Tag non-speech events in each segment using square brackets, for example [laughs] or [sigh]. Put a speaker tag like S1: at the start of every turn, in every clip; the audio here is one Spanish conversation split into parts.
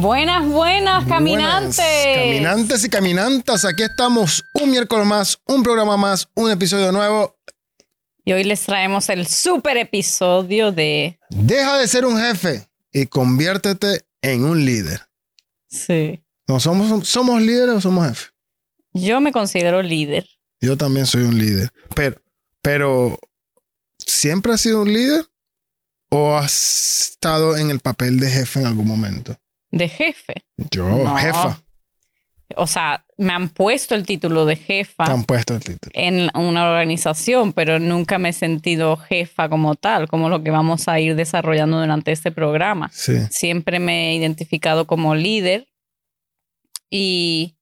S1: Buenas, buenas, caminantes.
S2: Buenas, caminantes y caminantas, aquí estamos un miércoles más, un programa más, un episodio nuevo.
S1: Y hoy les traemos el super episodio de...
S2: Deja de ser un jefe y conviértete en un líder.
S1: Sí.
S2: ¿No somos, somos líderes o somos jefes?
S1: Yo me considero líder.
S2: Yo también soy un líder. Pero, pero, ¿siempre has sido un líder? ¿O has estado en el papel de jefe en algún momento?
S1: De jefe.
S2: Yo,
S1: No.
S2: jefa.
S1: O sea, me han puesto el título de jefa
S2: Te han puesto el título.
S1: en una organización, pero nunca me he sentido jefa como tal, como lo que vamos a ir desarrollando durante este programa.
S2: Sí.
S1: Siempre me he identificado como líder y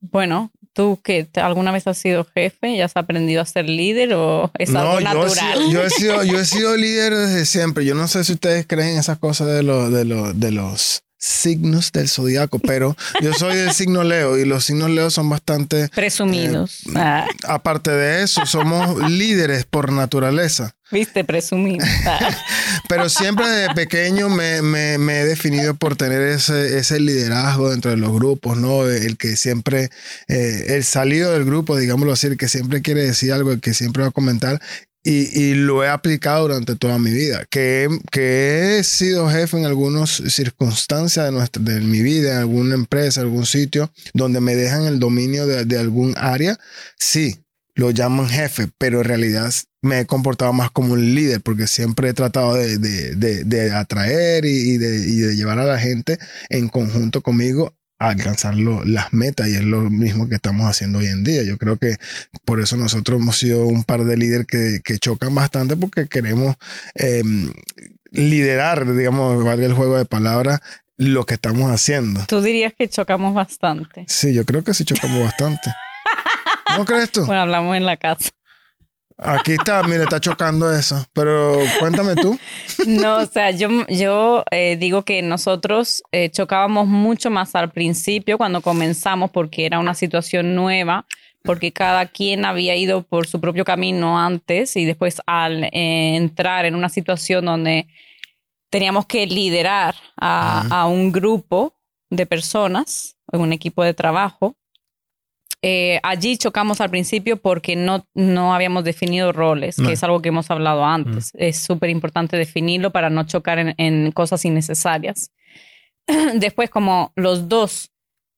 S1: bueno, ¿tú que alguna vez has sido jefe? ¿Ya has aprendido a ser líder o es algo
S2: yo he,
S1: natural?
S2: sido, yo, he sido, yo he [laughs] sido líder desde siempre. Yo no sé si ustedes creen esas cosas de, los de, los de los signos del zodiaco, pero yo soy del signo Leo y los signos Leo son bastante...
S1: Presumidos. Ah,
S2: Aparte de eso, somos líderes por naturaleza.
S1: Viste, presumido. Ah, [laughs]
S2: Pero siempre desde pequeño me, me- me he definido por tener ese, ese liderazgo dentro de los grupos, ¿no? El que siempre, eh, el salido del grupo, digámoslo así, el que siempre quiere decir algo, el que siempre va a comentar. Y, lo he aplicado durante toda mi vida. Que, que he sido jefe en algunas circunstancias de, nuestra, de mi vida, en alguna empresa, algún sitio, donde me dejan el dominio de, de algún área. Sí, lo llaman jefe, pero en realidad me he comportado más como un líder porque siempre he tratado de, de- de- atraer y, y de llevar a la gente en conjunto conmigo a alcanzar lo- las metas y es lo mismo que estamos haciendo hoy en día. Yo creo que por eso nosotros hemos sido un par de líderes que, que chocan bastante porque queremos eh, liderar, digamos, valga el juego de palabras, lo que estamos haciendo.
S1: Tú dirías que chocamos bastante.
S2: Sí, yo creo que sí chocamos bastante. ¿No crees tú?
S1: Bueno, hablamos en la casa.
S2: Aquí está, mire, está chocando eso. Pero cuéntame tú. [laughs]
S1: No, o sea, yo, yo eh, digo que nosotros eh, chocábamos mucho más al principio cuando comenzamos porque era una situación nueva, porque cada quien había ido por su propio camino antes y después al eh, entrar en una situación donde teníamos que liderar a, un grupo de personas, en un equipo de trabajo. Eh, allí chocamos al principio porque no, no habíamos definido roles,
S2: No.
S1: que es algo que hemos hablado antes. Es súper importante definirlo para no chocar en, en cosas innecesarias. [clears throat] Después, como los dos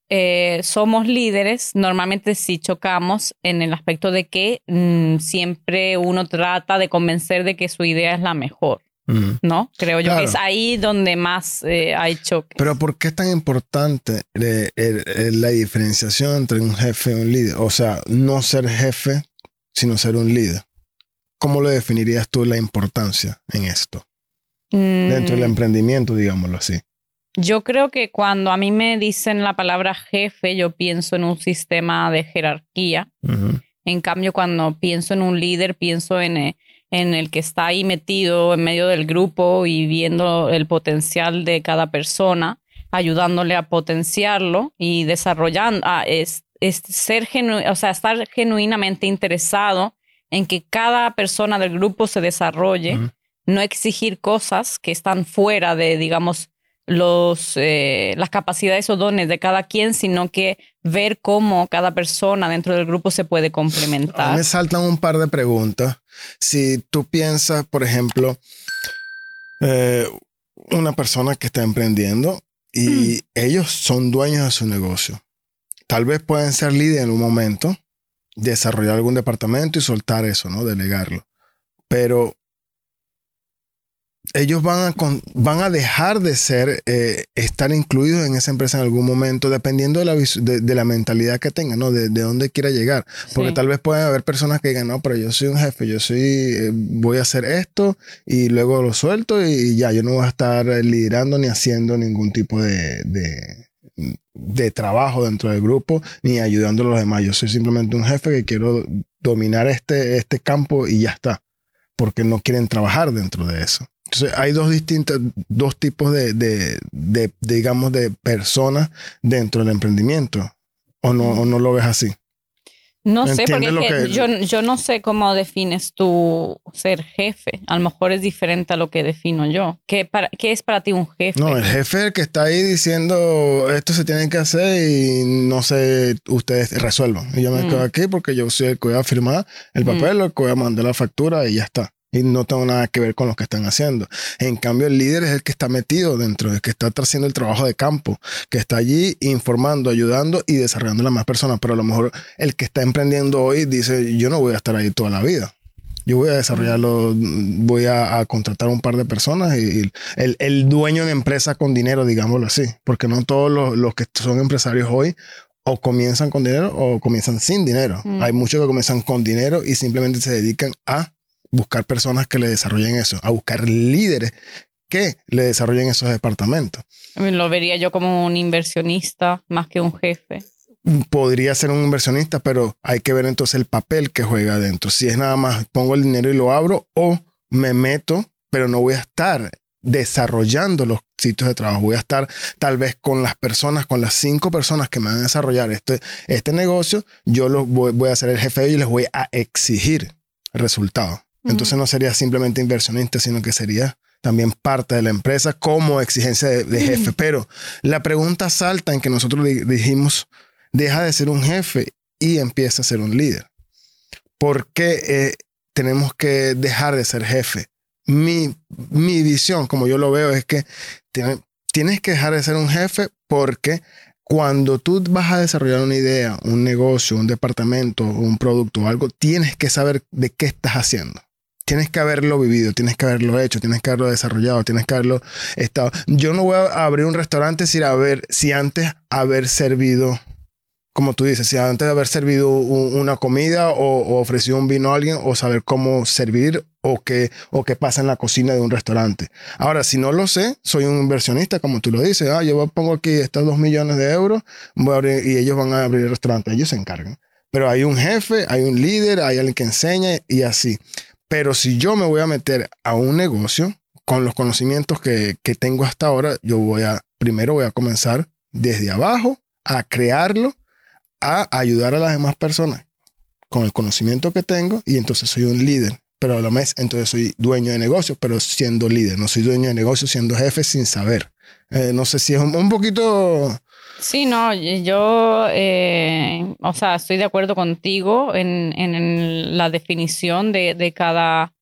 S1: eh, somos líderes, normalmente sí chocamos en el aspecto de que mm, siempre uno trata de convencer de que su idea es la mejor, ¿no? Creo yo
S2: Claro.
S1: que es ahí donde más eh, hay choque.
S2: Pero ¿por qué es tan importante eh, la diferenciación entre un jefe y un líder? O sea, no ser jefe, sino ser un líder. ¿Cómo lo definirías tú la importancia en esto? Dentro del
S1: Mm,
S2: emprendimiento, digámoslo así.
S1: Yo creo que cuando a mí me dicen la palabra jefe, yo pienso en un sistema de jerarquía. En cambio, cuando pienso en un líder, pienso en, eh, en el que está ahí metido en medio del grupo y viendo el potencial de cada persona, ayudándole a potenciarlo y desarrollando, a, es, es ser genu- o sea, estar genuinamente interesado en que cada persona del grupo se desarrolle, no exigir cosas que están fuera de, digamos, los, eh, las capacidades o dones de cada quien, sino que ver cómo cada persona dentro del grupo se puede complementar.
S2: me saltan un par de preguntas. Si tú piensas, por ejemplo, eh, una persona que está emprendiendo y ellos son dueños de su negocio. Tal vez pueden ser líderes en un momento, desarrollar algún departamento y soltar eso, ¿no? Delegarlo. Pero ellos van a, con- van a dejar de ser, eh, estar incluidos en esa empresa en algún momento, dependiendo de la, de, de la mentalidad que tengan, ¿no? De, de dónde quiera llegar. Porque
S1: Sí.
S2: tal vez pueden haber personas que digan, no, pero yo soy un jefe, yo soy, eh, voy a hacer esto y luego lo suelto y, y ya, yo no voy a estar eh, liderando ni haciendo ningún tipo de, de, de trabajo dentro del grupo ni ayudando a los demás. Yo soy simplemente un jefe que quiero dominar este, este campo y ya está, porque no quieren trabajar dentro de eso. Entonces, hay dos distintos, dos tipos de, de, de, digamos, de personas dentro del emprendimiento. ¿O no, o no lo ves así?
S1: No sé, porque
S2: ¿Entiendes lo
S1: es que
S2: que-
S1: yo, yo no sé cómo defines tu ser jefe. A lo mejor es diferente a lo que defino yo. ¿Qué, para, qué es para ti un jefe?
S2: No, el jefe el que está ahí diciendo esto se tiene que hacer y no sé, ustedes resuelvan. Y yo me
S1: Mm.
S2: quedo aquí porque yo soy el que voy a firmar el papel, el que voy a mandar la factura y ya está. Y no tengo nada que ver con lo que están haciendo. En cambio, el líder es el que está metido dentro, el que está haciendo el trabajo de campo, que está allí informando, ayudando y desarrollando a las más personas. Pero a lo mejor el que está emprendiendo hoy dice, yo no voy a estar ahí toda la vida. Yo voy a desarrollarlo, voy a, a contratar un par de personas y, y el, el dueño de empresa con dinero, digámoslo así, porque no todos los, los que son empresarios hoy o comienzan con dinero o comienzan sin dinero.
S1: Mm.
S2: Hay muchos que comienzan con dinero y simplemente se dedican a buscar personas que le desarrollen eso, a buscar líderes que le desarrollen esos departamentos.
S1: Lo vería yo como un inversionista más que un jefe.
S2: podría ser un inversionista, pero hay que ver entonces el papel que juega adentro. Si es nada más pongo el dinero y lo abro o me meto, pero no voy a estar desarrollando los sitios de trabajo. Voy a estar tal vez con las personas, con las cinco personas que me van a desarrollar este, este negocio. Yo lo voy, voy a ser el jefe y les voy a exigir resultados. Entonces no sería simplemente inversionista, sino que sería también parte de la empresa como exigencia de, de jefe. Pero la pregunta salta en que nosotros di- dijimos, deja de ser un jefe y empieza a ser un líder. ¿Por qué eh, tenemos que dejar de ser jefe? Mi, mi visión, como yo lo veo, es que tiene- tienes que dejar de ser un jefe porque cuando tú vas a desarrollar una idea, un negocio, un departamento, un producto o algo, tienes que saber de qué estás haciendo. Tienes que haberlo vivido, tienes que haberlo hecho, tienes que haberlo desarrollado, tienes que haberlo estado. Yo no voy a abrir un restaurante sin haber, si antes haber servido, como tú dices, si antes de haber servido una comida o, o ofrecido un vino a alguien o saber cómo servir o qué, o qué pasa en la cocina de un restaurante. Ahora, si no lo sé, soy un inversionista, como tú lo dices. Ah, yo pongo aquí estos dos millones de euros voy a abrir- y ellos van a abrir el restaurante. Ellos se encargan. Pero hay un jefe, hay un líder, hay alguien que enseña y así. Pero si yo me voy a meter a un negocio con los conocimientos que, que tengo hasta ahora, yo voy a, primero voy a comenzar desde abajo a crearlo, a ayudar a las demás personas con el conocimiento que tengo y entonces soy un líder. Pero a la vez, entonces soy dueño de negocio, pero siendo líder. No soy dueño de negocio, siendo jefe sin saber. Eh, no sé si es un, un poquito...
S1: Sí, no, yo, eh, o sea, estoy de acuerdo contigo en, en- en la definición de, de cada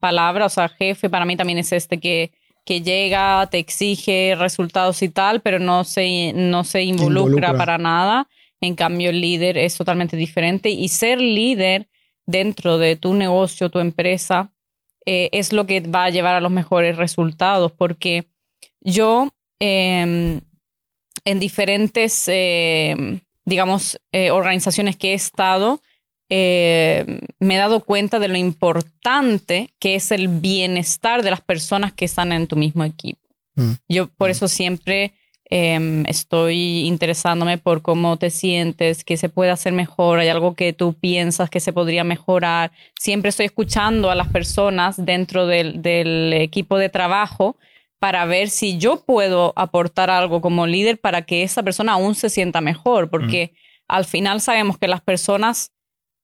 S1: palabra. O sea, jefe para mí también es este que, que llega, te exige resultados y tal, pero no se, no se involucra,
S2: Involucra.
S1: para nada. En cambio, el líder es totalmente diferente y ser líder dentro de tu negocio, tu empresa, eh, es lo que va a llevar a los mejores resultados, porque yo em, en diferentes, eh, digamos, eh, organizaciones que he estado, eh, me he dado cuenta de lo importante que es el bienestar de las personas que están en tu mismo equipo.
S2: Mm.
S1: Yo por eso siempre eh, estoy interesándome por cómo te sientes, qué se puede hacer mejor, hay algo que tú piensas que se podría mejorar. Siempre estoy escuchando a las personas dentro del, del equipo de trabajo para ver si yo puedo aportar algo como líder para que esa persona aún se sienta mejor, porque al final sabemos que las personas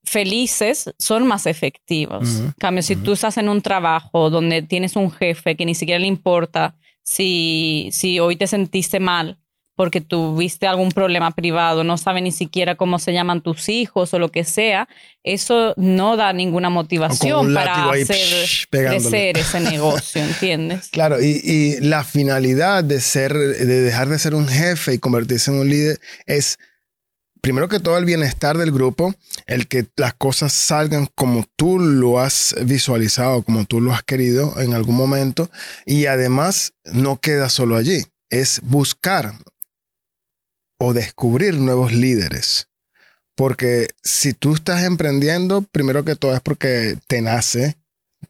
S1: felices son más efectivos.
S2: Ujú,
S1: En cambio, si
S2: ujú.
S1: tú estás en un trabajo donde tienes un jefe que ni siquiera le importa si, si hoy te sentiste mal porque tuviste algún problema privado, no sabe ni siquiera cómo se llaman tus hijos o lo que sea, eso no da ninguna motivación para hacer
S2: psh, pegándole.
S1: crecer ese [laughs] negocio, ¿entiendes?
S2: Claro, y, y la finalidad de ser, de dejar de ser un jefe y convertirse en un líder es, primero que todo, el bienestar del grupo, el que las cosas salgan como tú lo has visualizado, como tú lo has querido en algún momento, y además no queda solo allí, es buscar o descubrir nuevos líderes. Porque si tú estás emprendiendo, primero que todo es porque te nace,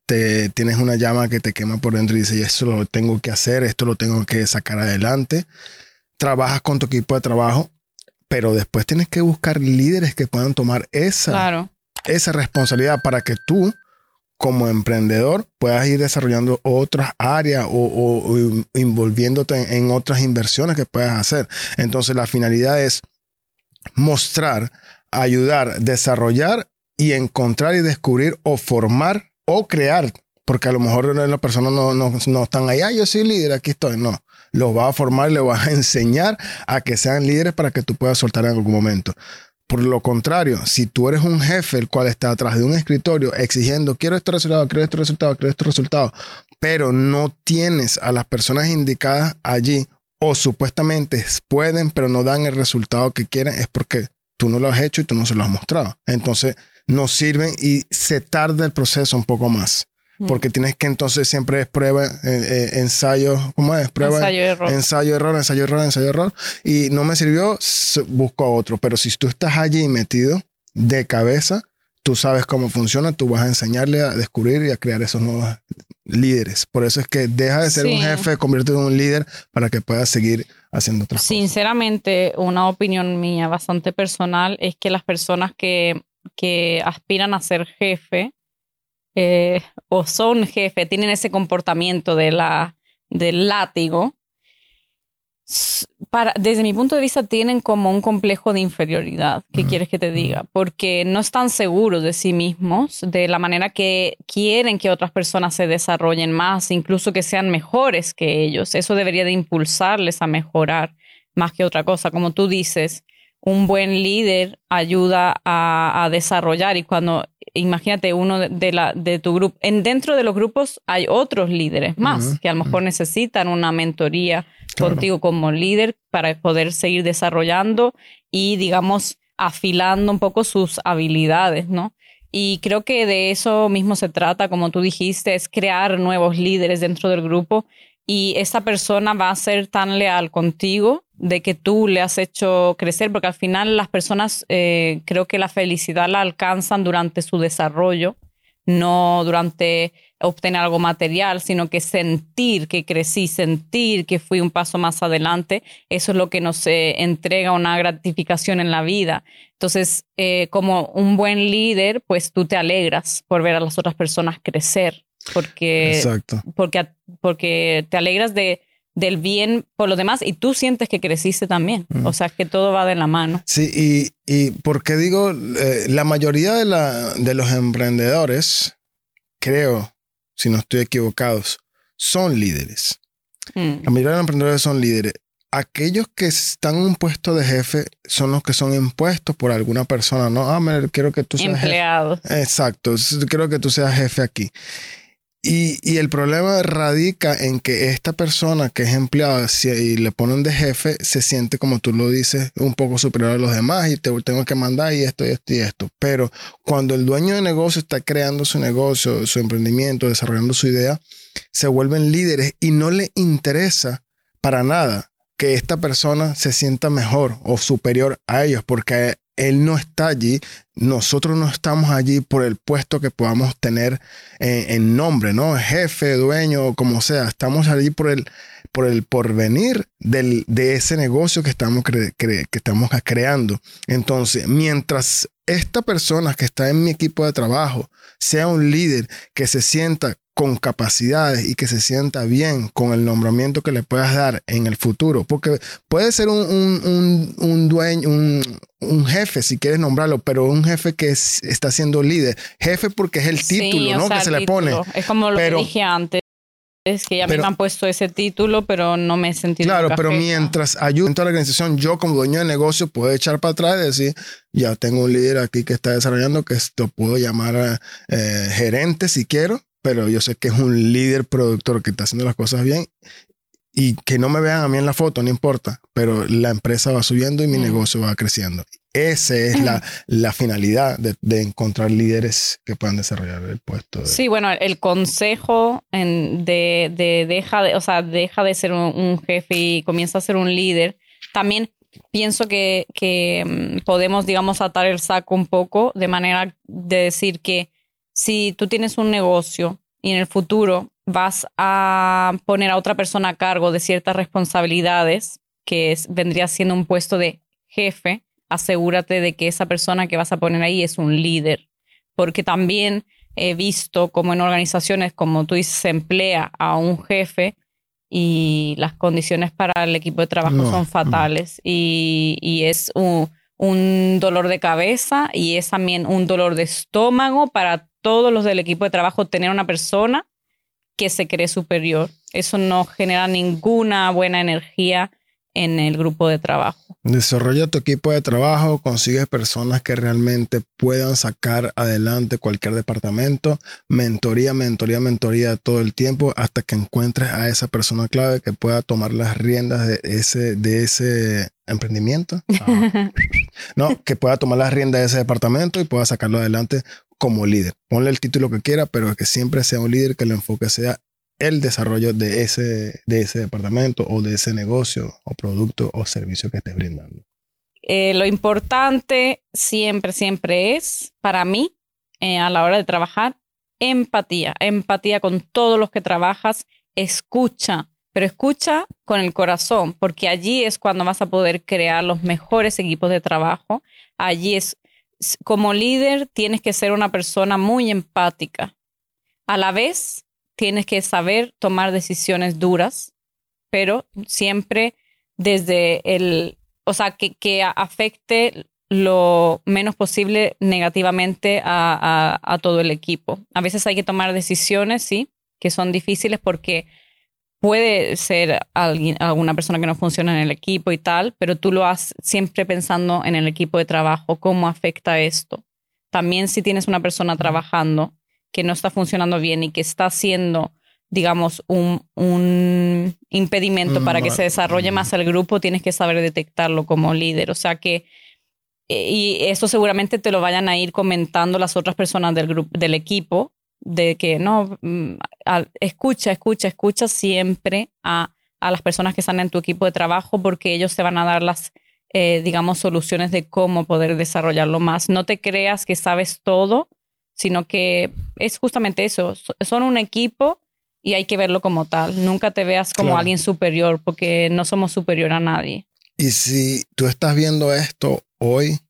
S2: te tienes una llama que te quema por dentro y dices, esto lo tengo que hacer, esto lo tengo que sacar adelante. Trabajas con tu equipo de trabajo, pero después tienes que buscar líderes que puedan tomar esa,
S1: Claro.
S2: esa responsabilidad para que tú, como emprendedor, puedas ir desarrollando otras áreas o, o- envolviéndote en, otras inversiones que puedas hacer. Entonces, la finalidad es mostrar, ayudar, desarrollar y encontrar y descubrir o formar o crear, porque a lo mejor las personas no, no, no están ahí, ah, yo soy líder, aquí estoy, no. Los va a formar y les va a [laughs] enseñar a que sean líderes para que tú puedas soltar en algún momento. Por lo contrario, si tú eres un jefe el cual está atrás de un escritorio exigiendo quiero este resultado, quiero este resultado, quiero este resultado, pero no tienes a las personas indicadas allí o supuestamente pueden, pero no dan el resultado que quieren, es porque tú no lo has hecho y tú no se lo has mostrado. Entonces, no sirven y se tarda el proceso un poco más. Porque tienes que entonces siempre es prueba, eh, eh, ensayo, ¿cómo es? Prueba, ensayo, error. Ensayo, error, ensayo, error, ensayo, error. Y no me sirvió, busco a otro. Pero si tú estás allí metido de cabeza, tú sabes cómo funciona, tú vas a enseñarle a descubrir y a crear esos nuevos líderes. Por eso es que deja de ser un jefe, conviértete en un líder para que puedas seguir haciendo otras
S1: cosas. Sinceramente, una opinión mía bastante personal es que las personas que, que aspiran a ser jefe, eh, o son jefe, tienen ese comportamiento de la, del látigo, para, desde mi punto de vista tienen como un complejo de inferioridad. ¿Qué quieres que te diga? Porque no están seguros de sí mismos, de la manera que quieren que otras personas se desarrollen más, incluso que sean mejores que ellos. Eso debería de impulsarles a mejorar más que otra cosa. Como tú dices, un buen líder ayuda a, a desarrollar y cuando imagínate uno de, la, de tu grupo, en, dentro de los grupos hay otros líderes más que a lo mejor necesitan una mentoría contigo como líder para poder seguir desarrollando y digamos afilando un poco sus habilidades, ¿no? Y creo que de eso mismo se trata, como tú dijiste, es crear nuevos líderes dentro del grupo y esa persona va a ser tan leal contigo de que tú le has hecho crecer, porque al final las personas eh, creo que la felicidad la alcanzan durante su desarrollo, no durante obtener algo material, sino que sentir que crecí, sentir que fui un paso más adelante, eso es lo que nos eh, entrega una gratificación en la vida. Entonces, eh, como un buen líder, pues tú te alegras por ver a las otras personas crecer porque, porque, porque te alegras de, del bien por los demás y tú sientes que creciste también. O sea, que todo va de la mano.
S2: Sí, y, y porque digo, eh, la mayoría de, la, de los emprendedores, creo, si no estoy equivocados, son líderes. Mm. La mayoría de los emprendedores son líderes. Aquellos que están en un puesto de jefe son los que son impuestos por alguna persona, ¿no? Ah, me, quiero que tú seas
S1: Empleados.
S2: Exacto, quiero que tú seas jefe aquí. Y, el problema radica en que esta persona que es empleada y le ponen de jefe se siente, como tú lo dices, un poco superior a los demás y te tengo que mandar y esto y esto y esto. Pero cuando el dueño de negocio está creando su negocio, su emprendimiento, desarrollando su idea, se vuelven líderes y no le interesa para nada que esta persona se sienta mejor o superior a ellos, porque él no está allí, nosotros no estamos allí por el puesto que podamos tener en, nombre, ¿no? Jefe, dueño, como sea, estamos allí por el, por el porvenir del, de ese negocio que estamos, que estamos creando. Entonces, mientras esta persona que está en mi equipo de trabajo sea un líder que se sienta con capacidades y que se sienta bien con el nombramiento que le puedas dar en el futuro. Porque puede ser un, dueño, un, jefe, si quieres nombrarlo, pero un jefe que está siendo líder. Jefe porque es el título, ¿no? que se le pone.
S1: Es como lo que dije antes. Es que ya me han puesto ese título, pero no me he sentido.
S2: Claro, pero mientras ayuda en toda la organización, yo como dueño de negocio puedo echar para atrás y decir, ya tengo un líder aquí que está desarrollando, que esto puedo llamar eh, gerente si quiero, pero yo sé que es un líder productor que está haciendo las cosas bien y que no me vean a mí en la foto, no importa, pero la empresa va subiendo y mi mm. negocio va creciendo. Esa es la, la finalidad de, de, encontrar líderes que puedan desarrollar el puesto.
S1: Sí, bueno, el consejo en de, de, deja de, o sea, deja de ser un, jefe y comienza a ser un líder. También pienso que, que mm, podemos, digamos, atar el saco un poco de manera de decir que si tú tienes un negocio y en el futuro vas a poner a otra persona a cargo de ciertas responsabilidades, que vendría siendo un puesto de jefe, asegúrate de que esa persona que vas a poner ahí es un líder, porque también he visto como en organizaciones, como tú dices, se emplea a un jefe y las condiciones para el equipo de trabajo son fatales y, y, es un, un dolor de cabeza y es también un dolor de estómago para todos los del equipo de trabajo tener una persona que se cree superior. Eso no genera ninguna buena energía en el grupo de trabajo.
S2: Desarrolla tu equipo de trabajo, consigue personas que realmente puedan sacar adelante cualquier departamento, mentoría, mentoría, mentoría todo el tiempo hasta que encuentres a esa persona clave que pueda tomar las riendas de ese, de ese emprendimiento. Ah. no, que pueda tomar las riendas de ese departamento y pueda sacarlo adelante como líder. Ponle el título que quiera, pero que siempre sea un líder que el enfoque sea el desarrollo de ese, de ese departamento o de ese negocio o producto o servicio que estés brindando.
S1: Eh, lo importante siempre, siempre es, para mí, eh, a la hora de trabajar, empatía. Empatía con todos los que trabajas. Escucha, pero escucha con el corazón, porque allí es cuando vas a poder crear los mejores equipos de trabajo. Allí es, como líder, tienes que ser una persona muy empática. A la vez, tienes que saber tomar decisiones duras, pero siempre desde el, o sea, que, que afecte lo menos posible negativamente a, a, todo el equipo. A veces hay que tomar decisiones, sí, que son difíciles porque puede ser alguien, alguna persona que no funciona en el equipo y tal, pero tú lo haces siempre pensando en el equipo de trabajo, cómo afecta esto. También si tienes una persona trabajando que no está funcionando bien y que está haciendo, digamos, un, un impedimento para que se desarrolle más el grupo, tienes que saber detectarlo como líder. O sea que, eh, y eso seguramente te lo vayan a ir comentando las otras personas del grupo, del equipo, de que no, mm, escucha, escucha, escucha siempre a, a, las personas que están en tu equipo de trabajo porque ellos te van a dar las, eh, digamos, soluciones de cómo poder desarrollarlo más. No te creas que sabes todo sino que es justamente eso, son un equipo y hay que verlo como tal. Nunca te veas como alguien superior porque no somos superior a nadie.
S2: Y si tú estás viendo esto hoy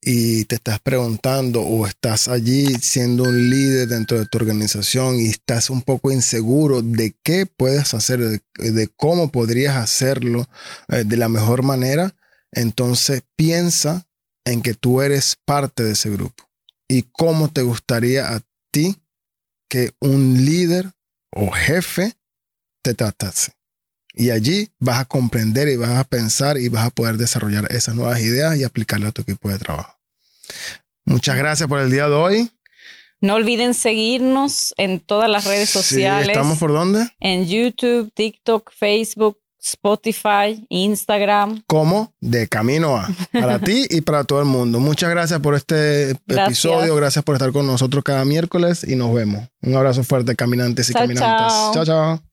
S2: y te estás preguntando o estás allí siendo un líder dentro de tu organización y estás un poco inseguro de qué puedes hacer, de, cómo podrías hacerlo eh, de la mejor manera, entonces piensa en que tú eres parte de ese grupo y cómo te gustaría a ti que un líder o jefe te tratase. Y allí vas a comprender y vas a pensar y vas a poder desarrollar esas nuevas ideas y aplicarlas a tu equipo de trabajo. Muchas gracias por el día de hoy.
S1: No olviden seguirnos en todas las redes sociales.
S2: ¿Estamos por dónde?
S1: En YouTube, TikTok, Facebook, Spotify, Instagram.
S2: Como de camino a para ti y para todo el mundo. Muchas gracias por este episodio, gracias por estar con nosotros cada miércoles y nos vemos. Un abrazo fuerte, caminantes y caminantes. chao. chao.